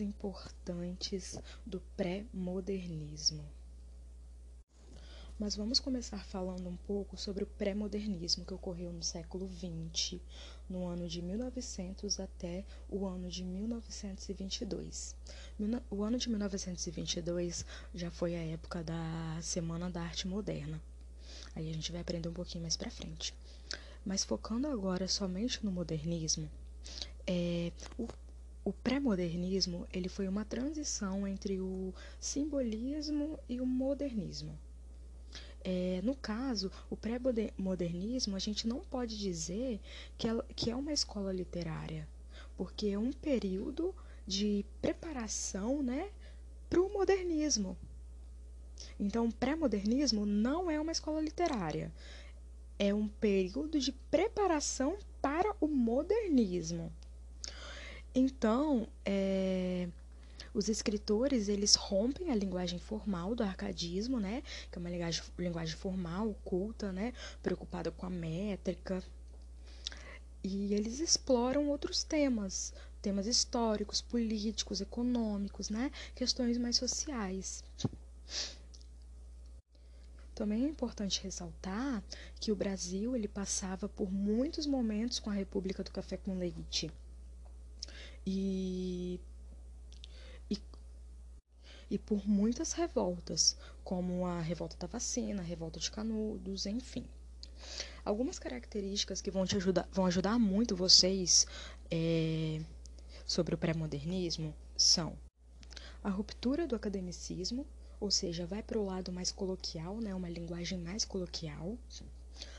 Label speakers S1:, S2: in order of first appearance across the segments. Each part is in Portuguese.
S1: importantes do pré-modernismo. Mas vamos começar falando um pouco sobre o pré-modernismo que ocorreu no século XX, no ano de 1900 até o ano de 1922. O ano de 1922 já foi a época da Semana da Arte Moderna. Aí a gente vai aprender um pouquinho mais para frente. Mas focando agora somente no modernismo, é, o o pré-modernismo ele foi uma transição entre o simbolismo e o modernismo. É, no caso, o pré-modernismo, a gente não pode dizer que é, que é uma escola literária, porque é um período de preparação né, para o modernismo. Então, o pré-modernismo não é uma escola literária, é um período de preparação para o modernismo. Então, é, os escritores eles rompem a linguagem formal do arcadismo, né, que é uma linguagem, linguagem formal, culta, né, preocupada com a métrica, e eles exploram outros temas, temas históricos, políticos, econômicos, né, questões mais sociais. Também é importante ressaltar que o Brasil ele passava por muitos momentos com a República do Café com Leite e, e, e por muitas revoltas, como a revolta da vacina, a revolta de Canudos, enfim. Algumas características que vão te ajudar, vão ajudar muito vocês é, sobre o pré-modernismo são a ruptura do academicismo, ou seja, vai para o lado mais coloquial, né, uma linguagem mais coloquial,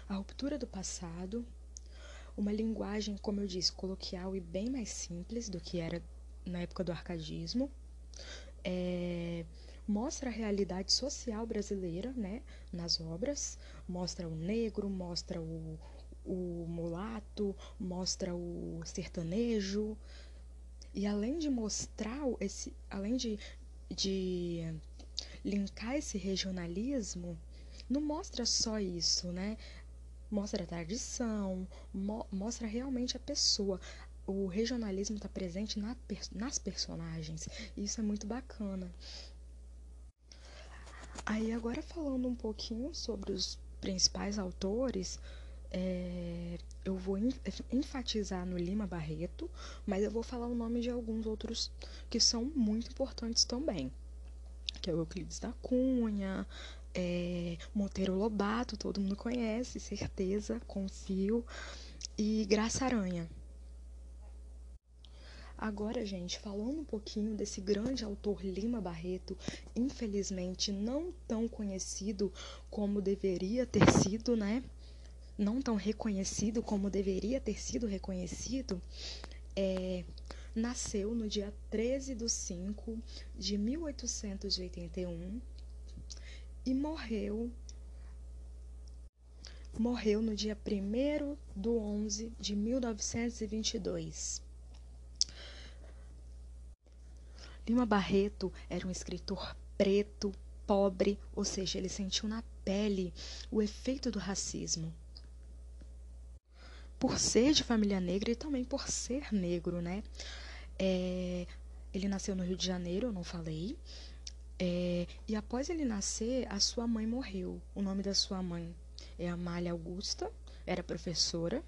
S1: a ruptura do passado, uma linguagem, como eu disse, coloquial e bem mais simples do que era na época do arcadismo. É, mostra a realidade social brasileira né, nas obras, mostra o negro, mostra o, o mulato, mostra o sertanejo. E além de mostrar esse, além de, de linkar esse regionalismo, não mostra só isso, né? Mostra a tradição, mo mostra realmente a pessoa. O regionalismo está presente na, nas personagens. Isso é muito bacana. Aí agora falando um pouquinho sobre os principais autores, é, eu vou enfatizar no Lima Barreto, mas eu vou falar o nome de alguns outros que são muito importantes também, que é o Euclides da Cunha, é, Monteiro Lobato, todo mundo conhece, certeza, confio, e Graça Aranha. Agora, gente, falando um pouquinho desse grande autor Lima Barreto, infelizmente não tão conhecido como deveria ter sido, né? Não tão reconhecido como deveria ter sido reconhecido, é, nasceu no dia 13 de 5 de 1881 e morreu morreu no dia 1 do 11 de 1922. Lima Barreto era um escritor preto, pobre, ou seja, ele sentiu na pele o efeito do racismo. Por ser de família negra e também por ser negro, né? É, ele nasceu no Rio de Janeiro, eu não falei, é, e após ele nascer, a sua mãe morreu. O nome da sua mãe é Amália Augusta, era professora.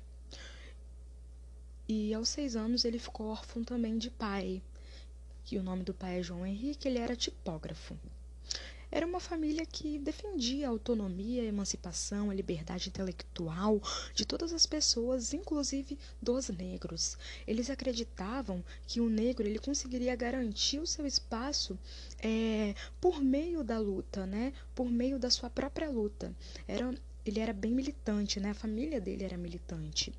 S1: E aos seis anos ele ficou órfão também de pai. Que o nome do pai é João Henrique, ele era tipógrafo. Era uma família que defendia a autonomia, a emancipação, a liberdade intelectual de todas as pessoas, inclusive dos negros. Eles acreditavam que o negro ele conseguiria garantir o seu espaço é, por meio da luta, né? Por meio da sua própria luta. Era, ele era bem militante, né? A família dele era militante.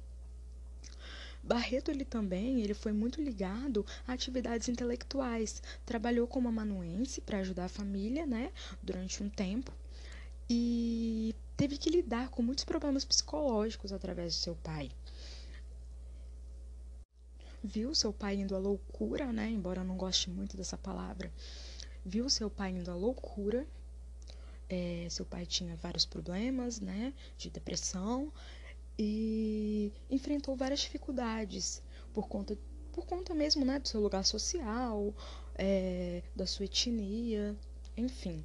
S1: Barreto ele também ele foi muito ligado a atividades intelectuais. Trabalhou como amanuense para ajudar a família, né, durante um tempo. E teve que lidar com muitos problemas psicológicos através de seu pai. Viu seu pai indo à loucura, né, embora eu não goste muito dessa palavra. Viu seu pai indo à loucura. É, seu pai tinha vários problemas, né, de depressão e enfrentou várias dificuldades por conta por conta mesmo né, do seu lugar social, é, da sua etnia, enfim.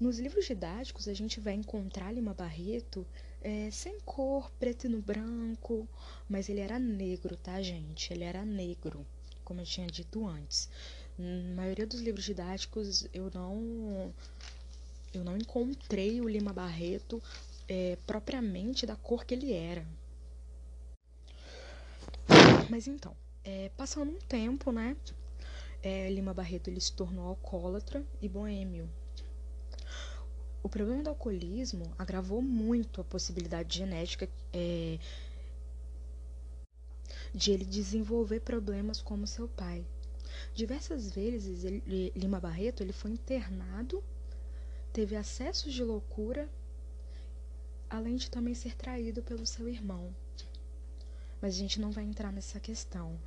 S1: Nos livros didáticos a gente vai encontrar Lima Barreto é, sem cor, preto e no branco, mas ele era negro, tá, gente? Ele era negro, como eu tinha dito antes. Na maioria dos livros didáticos eu não eu não encontrei o Lima Barreto é, propriamente da cor que ele era. Mas então, é, passando um tempo, né? É, Lima Barreto ele se tornou alcoólatra e boêmio. O problema do alcoolismo agravou muito a possibilidade genética é, de ele desenvolver problemas como seu pai. Diversas vezes ele, Lima Barreto ele foi internado, teve acessos de loucura, além de também ser traído pelo seu irmão. Mas a gente não vai entrar nessa questão.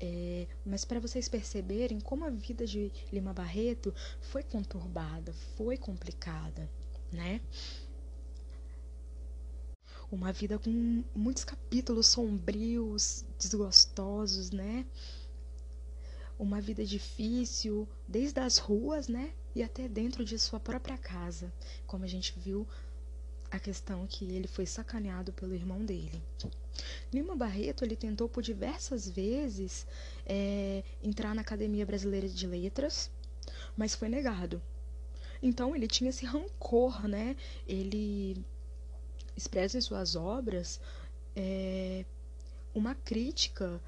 S1: É, mas para vocês perceberem como a vida de Lima Barreto foi conturbada, foi complicada, né? Uma vida com muitos capítulos sombrios, desgostosos, né? Uma vida difícil, desde as ruas, né? E até dentro de sua própria casa, como a gente viu a questão que ele foi sacaneado pelo irmão dele. Lima Barreto ele tentou por diversas vezes é, entrar na Academia Brasileira de Letras, mas foi negado. Então ele tinha esse rancor, né? Ele expressa em suas obras é, uma crítica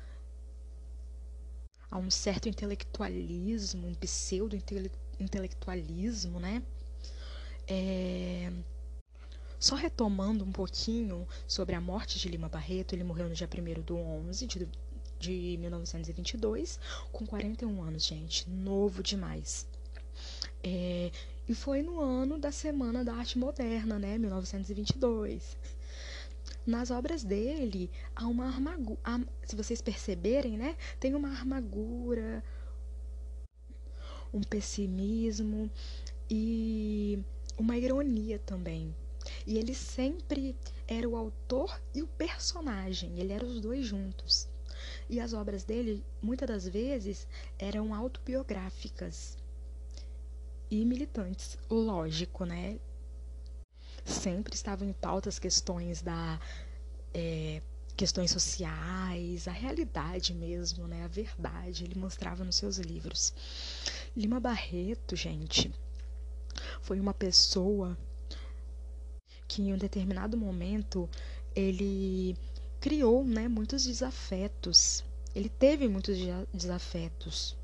S1: a um certo intelectualismo, um pseudo-intelectualismo, né? É, só retomando um pouquinho sobre a morte de Lima Barreto, ele morreu no dia 1 do 11 de, de 1922, com 41 anos, gente. Novo demais. É, e foi no ano da Semana da Arte Moderna, né? 1922. Nas obras dele, há uma armadura. Se vocês perceberem, né? Tem uma armadura, um pessimismo e uma ironia também. E ele sempre era o autor e o personagem, ele era os dois juntos. E as obras dele, muitas das vezes, eram autobiográficas e militantes. Lógico, né? Sempre estavam em pauta as questões da. É, questões sociais, a realidade mesmo, né? A verdade, ele mostrava nos seus livros. Lima Barreto, gente, foi uma pessoa que em um determinado momento ele criou né, muitos desafetos. Ele teve muitos desafetos.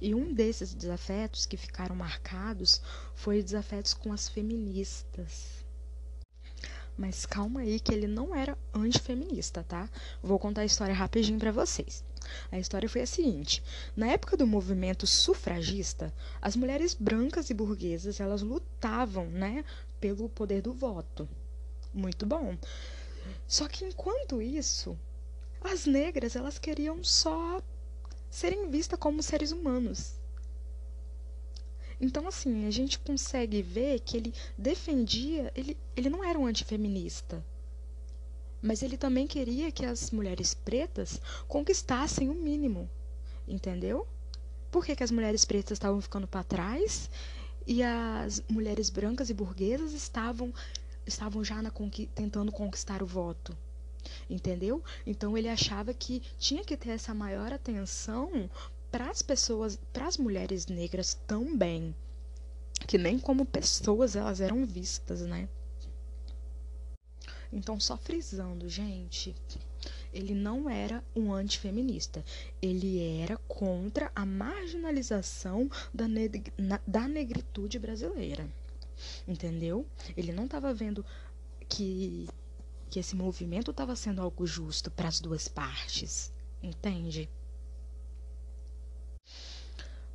S1: E um desses desafetos que ficaram marcados foi desafetos com as feministas. Mas calma aí que ele não era antifeminista, tá? Vou contar a história rapidinho para vocês. A história foi a seguinte: na época do movimento sufragista, as mulheres brancas e burguesas elas lutavam, né, pelo poder do voto. Muito bom. Só que enquanto isso, as negras elas queriam só serem vistas como seres humanos. Então, assim, a gente consegue ver que ele defendia, ele, ele não era um antifeminista. Mas ele também queria que as mulheres pretas conquistassem o mínimo. Entendeu? Por que, que as mulheres pretas estavam ficando para trás e as mulheres brancas e burguesas estavam estavam já conqui tentando conquistar o voto. Entendeu? Então ele achava que tinha que ter essa maior atenção para as pessoas, para as mulheres negras também, que nem como pessoas elas eram vistas, né? Então só frisando, gente, ele não era um antifeminista. Ele era contra a marginalização da, neg da negritude brasileira. Entendeu? Ele não estava vendo que, que esse movimento estava sendo algo justo para as duas partes. Entende?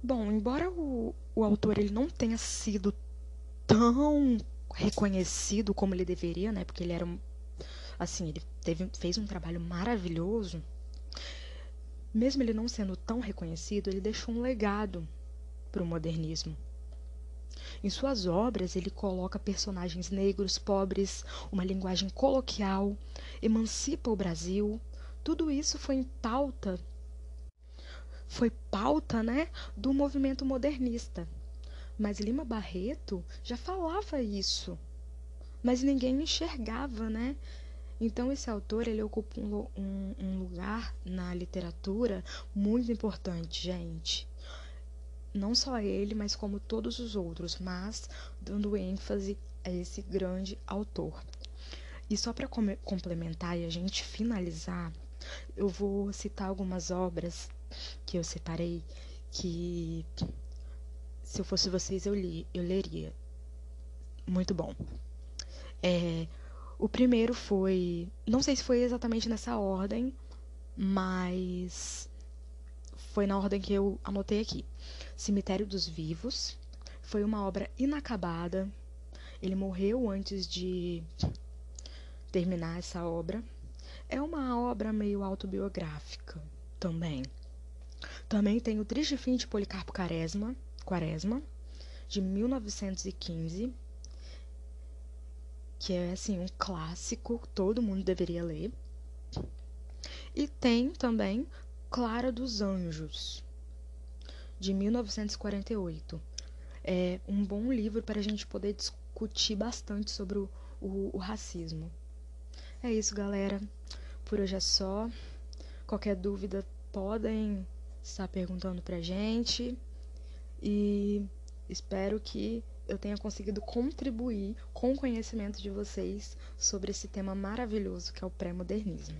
S1: Bom, embora o, o autor ele não tenha sido tão reconhecido como ele deveria, né? Porque ele era um assim, ele teve, fez um trabalho maravilhoso. Mesmo ele não sendo tão reconhecido, ele deixou um legado para o modernismo. Em suas obras, ele coloca personagens negros, pobres, uma linguagem coloquial, emancipa o Brasil. Tudo isso foi em pauta foi pauta, né, do movimento modernista. Mas Lima Barreto já falava isso, mas ninguém enxergava, né? Então esse autor ele ocupa um, um, um lugar na literatura muito importante, gente. Não só ele, mas como todos os outros, mas dando ênfase a esse grande autor. E só para complementar e a gente finalizar, eu vou citar algumas obras que eu separei que se eu fosse vocês eu li, eu leria. Muito bom. É, o primeiro foi, não sei se foi exatamente nessa ordem, mas foi na ordem que eu anotei aqui. Cemitério dos Vivos foi uma obra inacabada. Ele morreu antes de terminar essa obra. É uma obra meio autobiográfica também. Também tem o Triste Fim de Policarpo Quaresma, Quaresma de 1915, que é assim um clássico, todo mundo deveria ler. E tem também Clara dos Anjos, de 1948. É um bom livro para a gente poder discutir bastante sobre o, o, o racismo. É isso, galera. Por hoje é só. Qualquer dúvida podem estar perguntando pra gente. E espero que eu tenha conseguido contribuir com o conhecimento de vocês sobre esse tema maravilhoso que é o pré-modernismo.